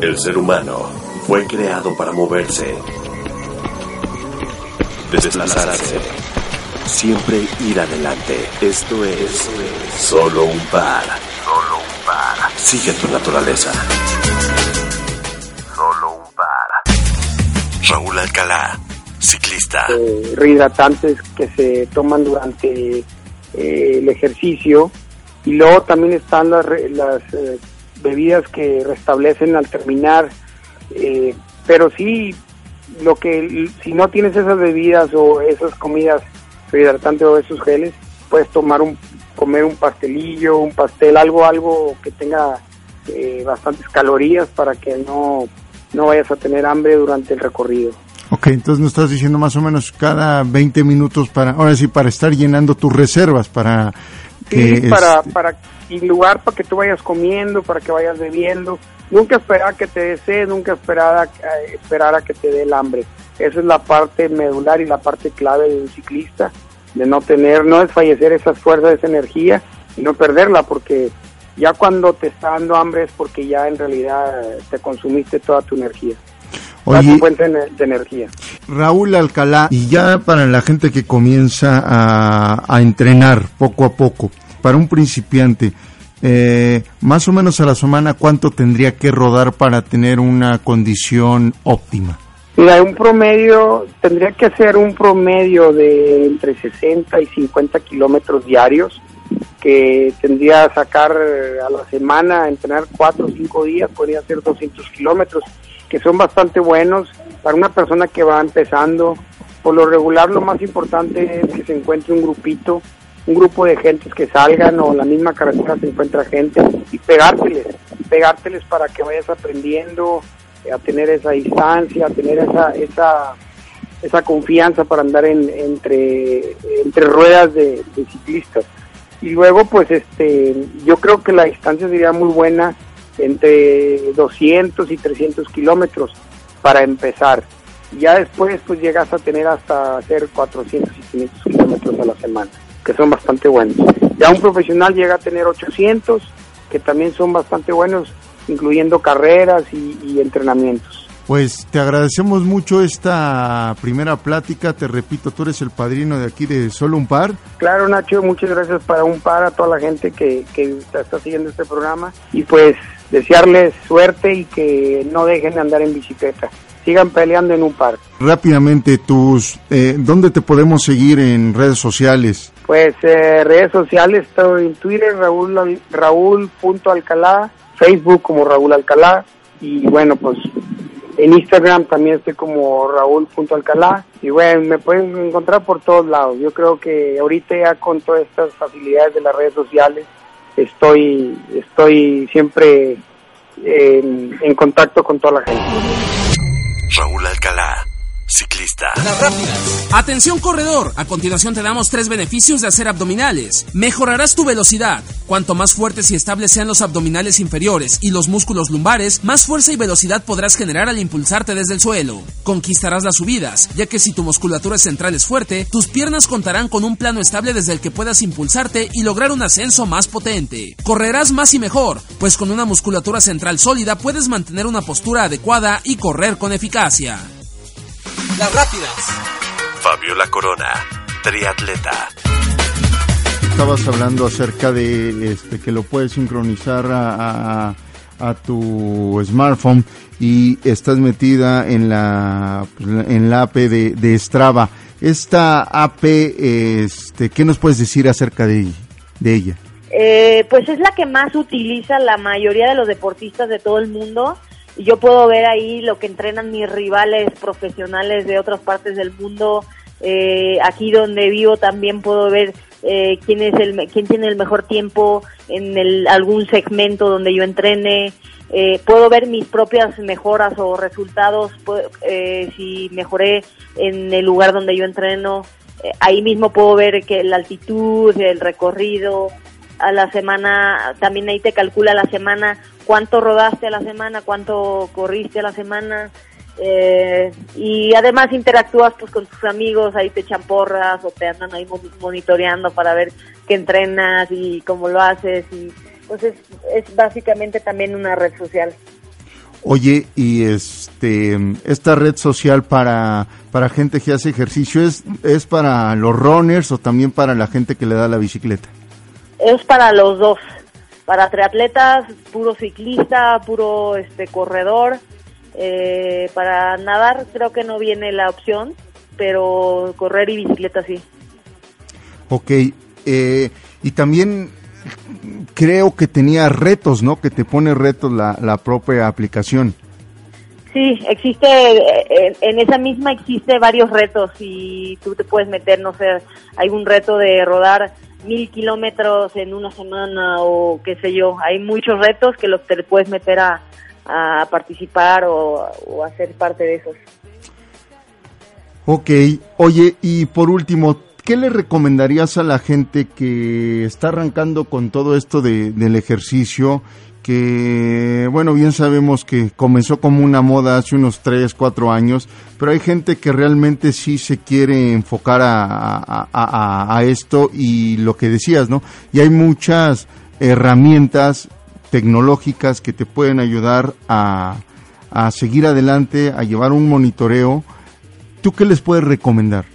El ser humano fue creado para moverse, desplazarse, siempre ir adelante. Esto es solo un par. Solo un par. Sigue tu naturaleza. Solo un par. Raúl Alcalá, ciclista. Eh, rehidratantes que se toman durante eh, el ejercicio y luego también están las, las eh, bebidas que restablecen al terminar eh, pero sí lo que si no tienes esas bebidas o esas comidas rehidratantes o esos geles puedes tomar un comer un pastelillo un pastel algo algo que tenga eh, bastantes calorías para que no no vayas a tener hambre durante el recorrido. Ok, entonces nos estás diciendo más o menos cada 20 minutos para, ahora sí, para estar llenando tus reservas, para que... Sí, para, este, para, en lugar para que tú vayas comiendo, para que vayas bebiendo. Nunca esperar a que te dé sed, nunca esperar a, a esperar a que te dé el hambre. Esa es la parte medular y la parte clave de un ciclista, de no tener, no desfallecer esas fuerzas, esa energía y no perderla, porque ya cuando te está dando hambre es porque ya en realidad te consumiste toda tu energía. Oye, fuente de de energía. Raúl Alcalá, y ya para la gente que comienza a, a entrenar poco a poco, para un principiante, eh, más o menos a la semana, ¿cuánto tendría que rodar para tener una condición óptima? Mira, un promedio, tendría que ser un promedio de entre 60 y 50 kilómetros diarios, que tendría que sacar eh, a la semana, entrenar 4 o 5 días, podría ser 200 kilómetros, que son bastante buenos para una persona que va empezando. Por lo regular, lo más importante es que se encuentre un grupito, un grupo de gentes que salgan o la misma carretera se encuentra gente y pegárteles, pegárteles para que vayas aprendiendo eh, a tener esa distancia, a tener esa esa esa confianza para andar en, entre entre ruedas de, de ciclistas. Y luego pues este yo creo que la distancia sería muy buena entre 200 y 300 kilómetros para empezar. Ya después pues llegas a tener hasta hacer 400 y 500 kilómetros a la semana que son bastante buenos ya un profesional llega a tener 800 que también son bastante buenos incluyendo carreras y, y entrenamientos Pues te agradecemos mucho esta primera plática, te repito, tú eres el padrino de aquí de Solo un Par. Claro, Nacho, muchas gracias para un par a toda la gente que, que está, está siguiendo este programa y pues desearles suerte y que no dejen de andar en bicicleta. Sigan peleando en un par. Rápidamente, tus, eh, ¿dónde te podemos seguir en redes sociales? Pues eh, redes sociales, estoy en Twitter, Raúl, Raúl.alcalá, Facebook como Raúl Alcalá y bueno, pues en Instagram también estoy como Raúl.alcalá y bueno, me pueden encontrar por todos lados. Yo creo que ahorita ya con todas estas facilidades de las redes sociales estoy, estoy siempre en, en contacto con toda la gente. Raúl Alcalá, ciclista. Atención corredor, a continuación te damos tres beneficios de hacer abdominales. Mejorarás tu velocidad. Cuanto más fuertes y estables sean los abdominales inferiores y los músculos lumbares, más fuerza y velocidad podrás generar al impulsarte desde el suelo. Conquistarás las subidas, ya que si tu musculatura central es fuerte, tus piernas contarán con un plano estable desde el que puedas impulsarte y lograr un ascenso más potente. Correrás más y mejor, pues con una musculatura central sólida puedes mantener una postura adecuada y correr con eficacia. Las rápidas. Fabiola Corona, triatleta. Estabas hablando acerca de este, que lo puedes sincronizar a, a- a tu smartphone y estás metida en la, en la AP de, de Strava. Esta AP, este, ¿qué nos puedes decir acerca de, de ella? Eh, pues es la que más utiliza la mayoría de los deportistas de todo el mundo. Yo puedo ver ahí lo que entrenan mis rivales profesionales de otras partes del mundo. Eh, aquí donde vivo también puedo ver eh, quién es el quién tiene el mejor tiempo en el, algún segmento donde yo entrene. Eh, puedo ver mis propias mejoras o resultados, eh, si mejoré en el lugar donde yo entreno. Eh, ahí mismo puedo ver que la altitud, el recorrido, a la semana, también ahí te calcula la semana cuánto rodaste a la semana, cuánto corriste a la semana. eh, y además interactúas pues con tus amigos, ahí te echan porras o te andan ahí mon- monitoreando para ver qué entrenas y cómo lo haces y pues es, es básicamente también una red social. Oye, y este esta red social para para gente que hace ejercicio es es para los runners o también para la gente que le da la bicicleta. Es para los dos, para triatletas, puro ciclista, puro este corredor. Eh, para nadar creo que no viene la opción, pero correr y bicicleta sí. Ok, eh, y también creo que tenía retos, ¿no? Que te pone retos la, la propia aplicación. Sí, existe, eh, en esa misma existe varios retos y tú te puedes meter, no sé, hay un reto de rodar mil kilómetros en una semana o qué sé yo, hay muchos retos que los te puedes meter a, a participar o, o a ser parte de esos. Ok, oye, y por último, ¿qué le recomendarías a la gente que está arrancando con todo esto de, del ejercicio? Que, bueno, bien sabemos que comenzó como una moda hace unos 3, 4 años, pero hay gente que realmente sí se quiere enfocar a, a, esto y lo que decías, ¿no? Y hay muchas herramientas tecnológicas que te pueden ayudar a, a seguir adelante, a llevar un monitoreo. ¿Tú qué les puedes recomendar?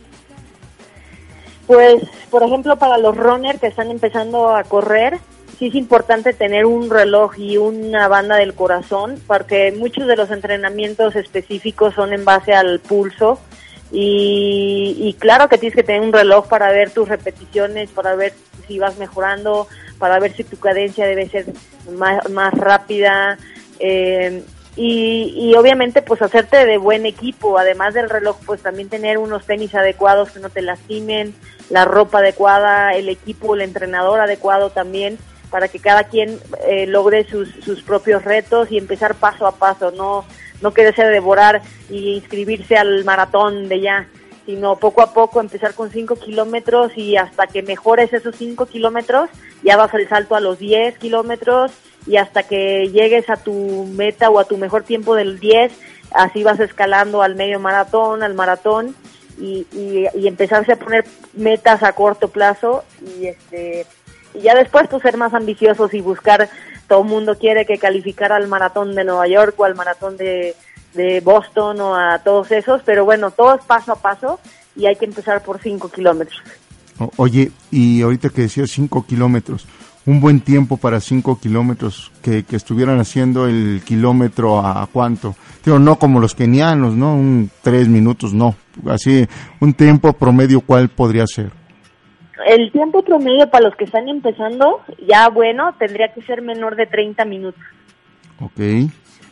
Pues, por ejemplo, para los runners que están empezando a correr, sí es importante tener un reloj y una banda del corazón, porque muchos de los entrenamientos específicos son en base al pulso. Y, y claro que tienes que tener un reloj para ver tus repeticiones, para ver si vas mejorando, para ver si tu cadencia debe ser más, más rápida. Eh, y, y obviamente pues hacerte de buen equipo, además del reloj pues también tener unos tenis adecuados que no te lastimen, la ropa adecuada, el equipo, el entrenador adecuado también para que cada quien eh, logre sus, sus propios retos y empezar paso a paso, no no quererse devorar y inscribirse al maratón de ya, sino poco a poco empezar con 5 kilómetros y hasta que mejores esos 5 kilómetros ya vas al salto a los 10 kilómetros y hasta que llegues a tu meta o a tu mejor tiempo del 10, así vas escalando al medio maratón, al maratón y, y, y empezarse a poner metas a corto plazo y este y ya después pues ser más ambiciosos y buscar todo el mundo quiere que calificar al maratón de Nueva York o al maratón de, de Boston o a todos esos, pero bueno, todo es paso a paso y hay que empezar por 5 kilómetros. Oye, y ahorita que decías 5 kilómetros, un buen tiempo para 5 kilómetros, que, que estuvieran haciendo el kilómetro a cuánto. Digo, no como los kenianos, ¿no? Un 3 minutos, no. Así, un tiempo promedio, ¿cuál podría ser? El tiempo promedio para los que están empezando, ya bueno, tendría que ser menor de 30 minutos. Ok.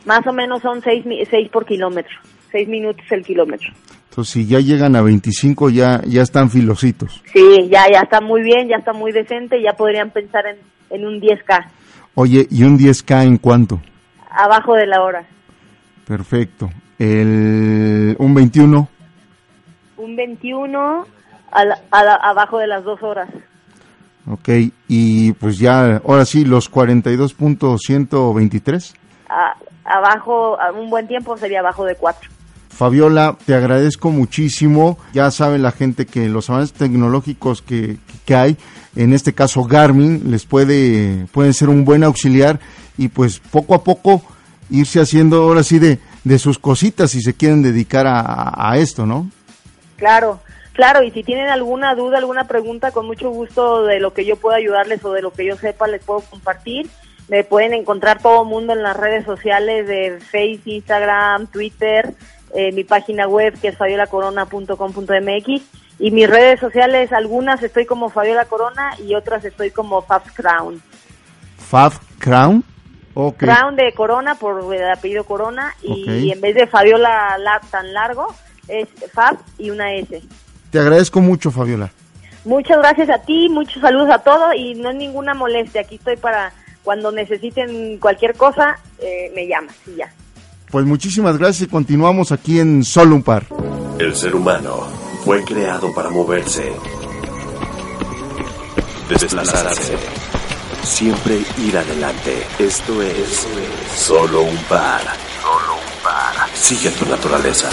Más o menos son 6, seis por kilómetro. 6 minutos el kilómetro. Entonces, si ya llegan a 25, ya, ya están filositos. Sí, ya, ya está muy bien, ya está muy decente, ya podrían pensar en, en un 10K, Oye, ¿y un 10K en cuánto? abajo de la hora. Perfecto. El, un 21, Un 21 a la- a la- abajo de las dos horas. ok. Y pues ya, ahora sí, los 42.123. A- abajo, un buen tiempo sería abajo de 4. Fabiola, te agradezco muchísimo. Ya sabe la gente que los avances tecnológicos que, que hay, en este caso Garmin, les puede, pueden ser un buen auxiliar y pues poco a poco irse haciendo ahora sí de, de sus cositas si se quieren dedicar a, a esto, ¿no? Claro, claro, y si tienen alguna duda, alguna pregunta, con mucho gusto de lo que yo pueda ayudarles o de lo que yo sepa les puedo compartir. Me pueden encontrar todo el mundo en las redes sociales de Facebook, Instagram, Twitter, eh, mi página web que es fabiolacorona.com.mx y mis redes sociales, algunas estoy como Fabiola Corona y otras estoy como Fabs Crown. Fab Crown. Ok. Crown de Corona por el apellido Corona y, en vez de Fabiola la- tan largo es Fab y una S. Te agradezco mucho, Fabiola. Muchas gracias a ti, muchos saludos a todos y no es ninguna molestia. Aquí estoy para cuando necesiten cualquier cosa, eh, me llamas y ya. Pues muchísimas gracias y continuamos aquí en Solo un Par. El ser humano fue creado para moverse, desplazarse, siempre ir adelante. Esto es solo un par. Solo un par. Sigue tu naturaleza.